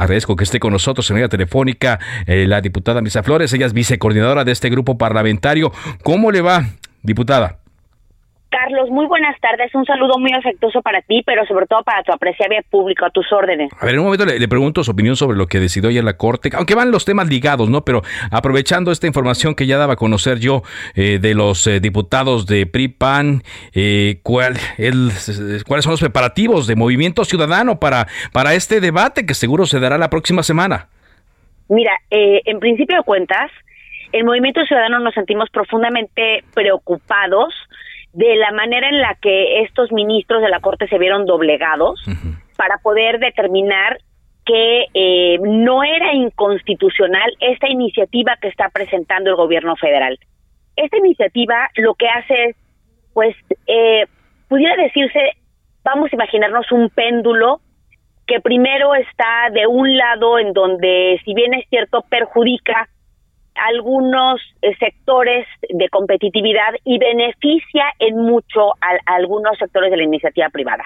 Agradezco que esté con nosotros en la telefónica eh, la diputada Misa Flores, ella es vicecoordinadora de este grupo parlamentario. ¿Cómo le va, diputada? Carlos, muy buenas tardes. Un saludo muy afectuoso para ti, pero sobre todo para tu apreciable público, a tus órdenes. A ver, en un momento le, pregunto su opinión sobre lo que decidió ayer la Corte, aunque van los temas ligados, ¿no? Pero aprovechando esta información que ya daba a conocer yo eh, de los eh, diputados de PRI-PAN, eh, ¿cuál, ¿cuáles son los preparativos de Movimiento Ciudadano para, para este debate que seguro se dará la próxima semana? Mira, en principio de cuentas, el Movimiento Ciudadano nos sentimos profundamente preocupados de la manera en la que estos ministros de la Corte se vieron doblegados para poder determinar que eh, no era inconstitucional esta iniciativa que está presentando el gobierno federal. Esta iniciativa lo que hace es, pues, eh, pudiera decirse, vamos a imaginarnos un péndulo que primero está de un lado en donde, si bien es cierto, perjudica algunos eh, sectores de competitividad y beneficia en mucho a, algunos sectores de la iniciativa privada.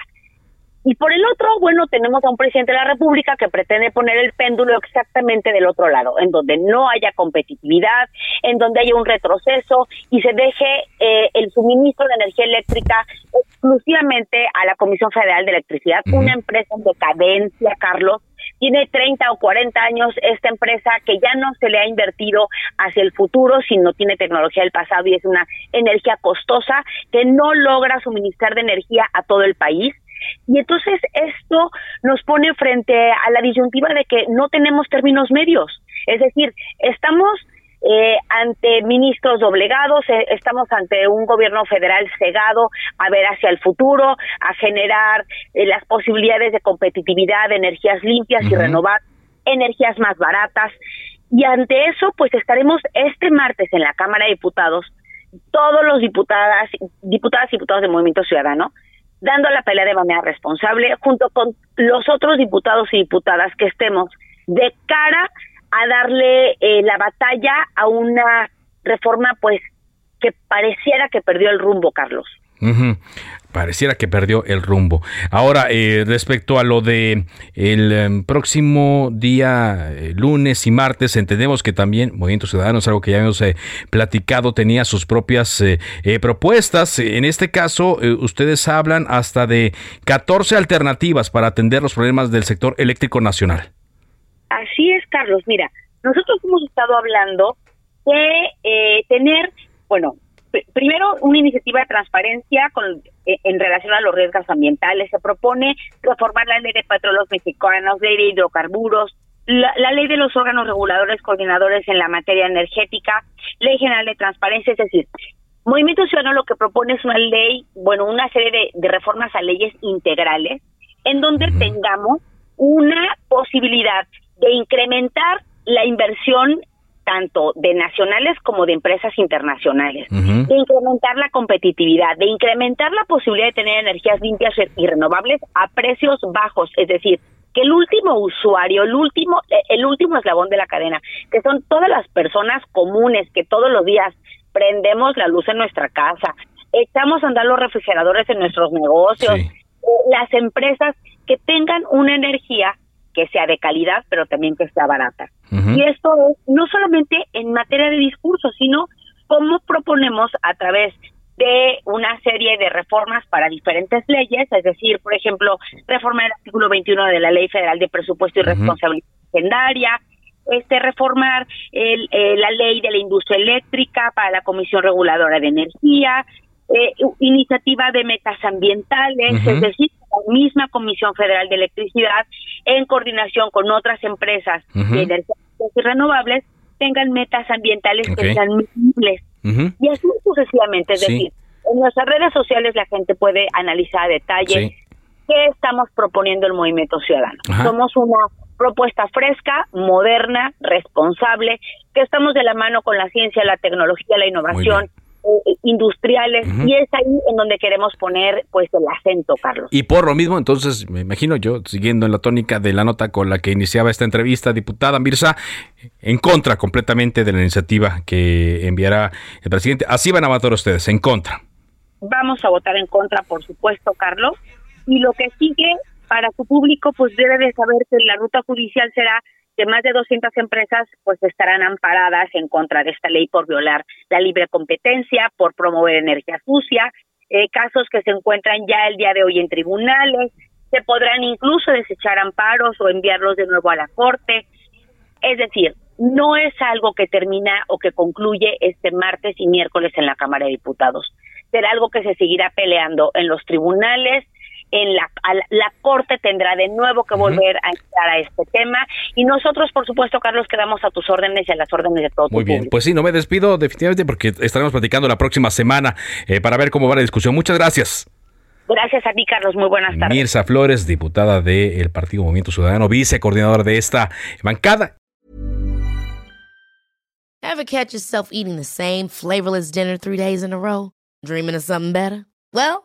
Y por el otro, bueno, tenemos a un presidente de la República que pretende poner el péndulo exactamente del otro lado, en donde no haya competitividad, en donde haya un retroceso y se deje eh, el suministro de energía eléctrica exclusivamente a la Comisión Federal de Electricidad, una empresa en decadencia, Carlos, tiene 30 o 40 años esta empresa que ya no se le ha invertido hacia el futuro, sino tiene tecnología del pasado y es una energía costosa que no logra suministrar de energía a todo el país. Y entonces esto nos pone frente a la disyuntiva de que no tenemos términos medios. Es decir, estamos eh, ante ministros doblegados, eh, estamos ante un gobierno federal cegado a ver hacia el futuro, a generar eh, las posibilidades de competitividad, de energías limpias y renovar energías más baratas. Y ante eso, pues estaremos este martes en la Cámara de Diputados, todos los diputadas, diputadas y diputados del Movimiento Ciudadano, dando la pelea de manera responsable, junto con los otros diputados y diputadas que estemos de cara a darle eh, la batalla a una reforma pues que pareciera que perdió el rumbo, Carlos. Pareciera que perdió el rumbo. Ahora, eh, respecto a lo de el em, próximo día, eh, lunes y martes, entendemos que también Movimiento Ciudadano, es algo que ya hemos platicado, tenía sus propias propuestas. En este caso, ustedes hablan hasta de 14 alternativas para atender los problemas del sector eléctrico nacional. Así es, Carlos. Mira, nosotros hemos estado hablando de eh, tener, bueno, primero una iniciativa de transparencia con, eh, en relación a los riesgos ambientales. Se propone reformar la ley de petróleos mexicanos, ley de hidrocarburos, la, la, ley de los órganos reguladores coordinadores en la materia energética, ley general de transparencia, es decir, Movimiento Ciudadano lo que propone es una ley, bueno, una serie de, de reformas a leyes integrales en donde tengamos una posibilidad de incrementar la inversión tanto de nacionales como de empresas internacionales, de incrementar la competitividad, de incrementar la posibilidad de tener energías limpias y renovables a precios bajos, es decir, que el último usuario, el último el último eslabón de la cadena, que son todas las personas comunes que todos los días prendemos la luz en nuestra casa, echamos a andar los refrigeradores en nuestros negocios, eh, las empresas que tengan una energía que sea de calidad, pero también que sea barata. Y esto es no solamente en materia de discurso, sino cómo proponemos a través de una serie de reformas para diferentes leyes, es decir, por ejemplo, reformar el artículo 21 de la Ley Federal de Presupuesto y Responsabilidad Legendaria, este reformar el, eh, la ley de la industria eléctrica para la Comisión Reguladora de Energía, eh, iniciativa de metas ambientales, es decir, misma Comisión Federal de Electricidad, en coordinación con otras empresas de energías renovables, tengan metas ambientales que sean medibles. Y así sucesivamente, es decir, en nuestras redes sociales la gente puede analizar a detalle ¿qué estamos proponiendo el Movimiento Ciudadano? Somos una propuesta fresca, moderna, responsable, que estamos de la mano con la ciencia, la tecnología, la innovación industriales y es ahí en donde queremos poner pues el acento, Carlos. Y por lo mismo, entonces, me imagino yo, siguiendo en la tónica de la nota con la que iniciaba esta entrevista, diputada Mirza, en contra completamente de la iniciativa que enviará el presidente. Así van a votar ustedes, en contra. Vamos a votar en contra, por supuesto, Carlos. Y lo que sigue para su público, pues debe de saber que la ruta judicial será que más de 200 empresas pues estarán amparadas en contra de esta ley por violar la libre competencia, por promover energía sucia, eh, casos que se encuentran ya el día de hoy en tribunales, se podrán incluso desechar amparos o enviarlos de nuevo a la corte. Es decir, no es algo que termina o que concluye este martes y miércoles en la Cámara de Diputados. Será algo que se seguirá peleando en los tribunales, en la, la Corte tendrá de nuevo que volver a entrar a este tema y nosotros, por supuesto, Carlos, quedamos a tus órdenes y a las órdenes de todos. Muy bien, pues sí, no me despido definitivamente porque estaremos platicando la próxima semana eh, para ver cómo va la discusión. Muchas gracias. Gracias a ti, Carlos. Muy buenas tardes. Mirza Flores, diputada del Partido Movimiento Ciudadano, vicecoordinadora de esta bancada. Ever catch yourself eating the same flavorless dinner three days in a row? Dreaming of something better? Well,